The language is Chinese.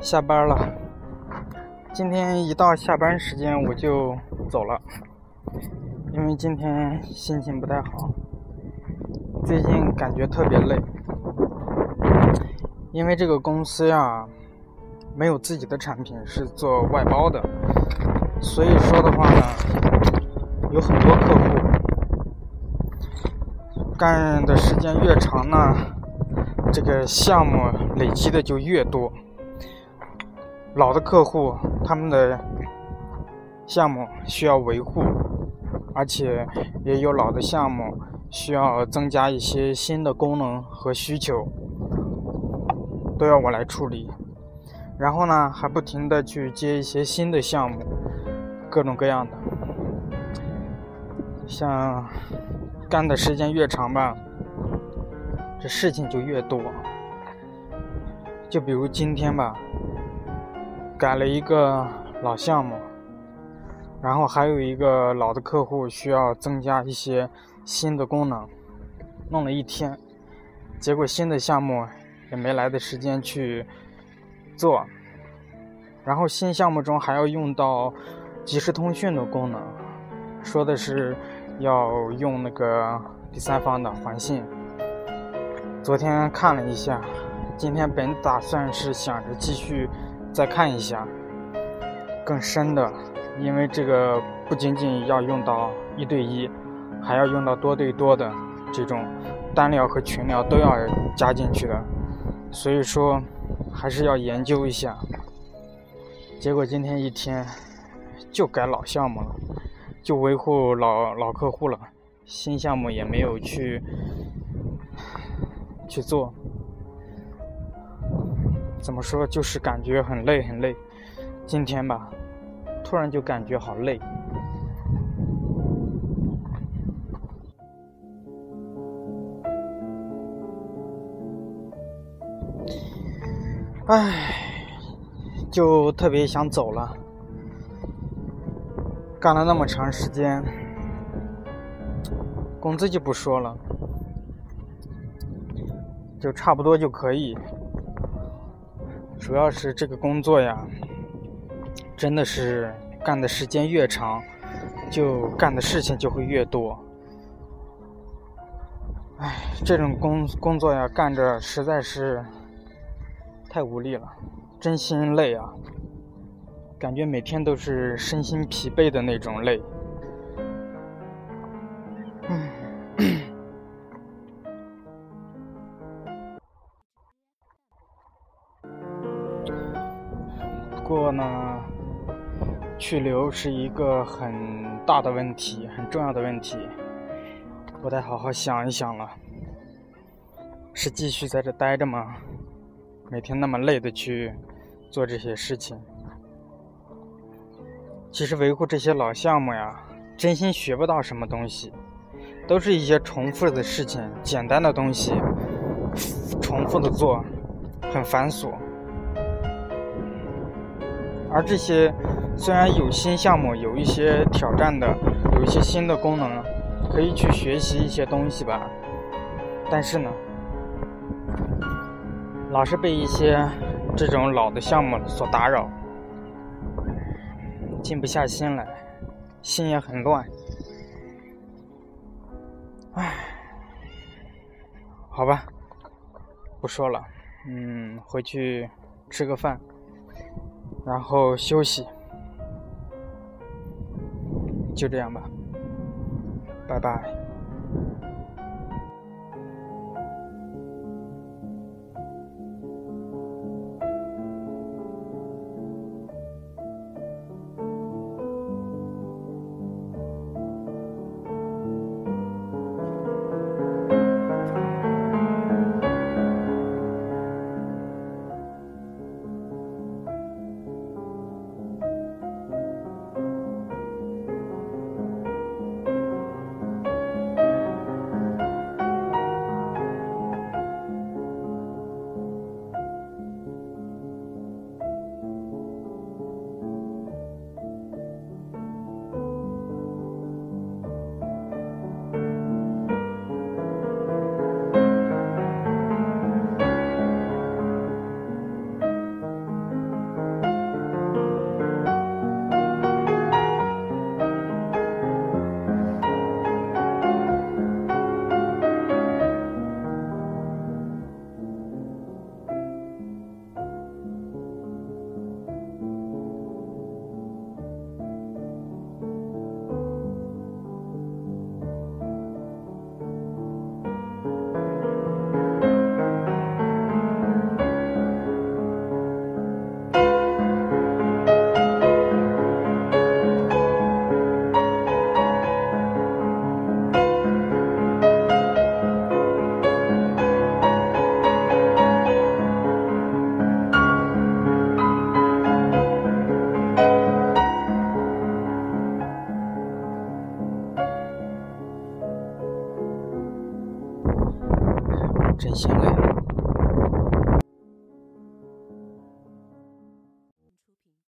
下班了，今天一到下班时间我就走了，因为今天心情不太好，最近感觉特别累，因为这个公司呀没有自己的产品，是做外包的，所以说的话呢，有很多客户，干的时间越长呢，这个项目累积的就越多。老的客户，他们的项目需要维护，而且也有老的项目需要增加一些新的功能和需求，都要我来处理。然后呢，还不停的去接一些新的项目，各种各样的。像干的时间越长吧，这事情就越多。就比如今天吧。改了一个老项目，然后还有一个老的客户需要增加一些新的功能，弄了一天，结果新的项目也没来的时间去做，然后新项目中还要用到即时通讯的功能，说的是要用那个第三方的环信，昨天看了一下，今天本打算是想着继续。再看一下更深的，因为这个不仅仅要用到一对一，还要用到多对多的这种单聊和群聊都要加进去的，所以说还是要研究一下。结果今天一天就改老项目了，就维护老老客户了，新项目也没有去去做。怎么说？就是感觉很累，很累。今天吧，突然就感觉好累。唉，就特别想走了。干了那么长时间，工资就不说了，就差不多就可以。主要是这个工作呀，真的是干的时间越长，就干的事情就会越多。唉，这种工工作呀，干着实在是太无力了，真心累啊！感觉每天都是身心疲惫的那种累。不过呢，去留是一个很大的问题，很重要的问题。我得好好想一想了，是继续在这待着吗？每天那么累的去做这些事情。其实维护这些老项目呀，真心学不到什么东西，都是一些重复的事情，简单的东西，重复的做，很繁琐。而这些虽然有新项目，有一些挑战的，有一些新的功能，可以去学习一些东西吧。但是呢，老是被一些这种老的项目所打扰，静不下心来，心也很乱。唉，好吧，不说了，嗯，回去吃个饭。然后休息，就这样吧，拜拜。真心累。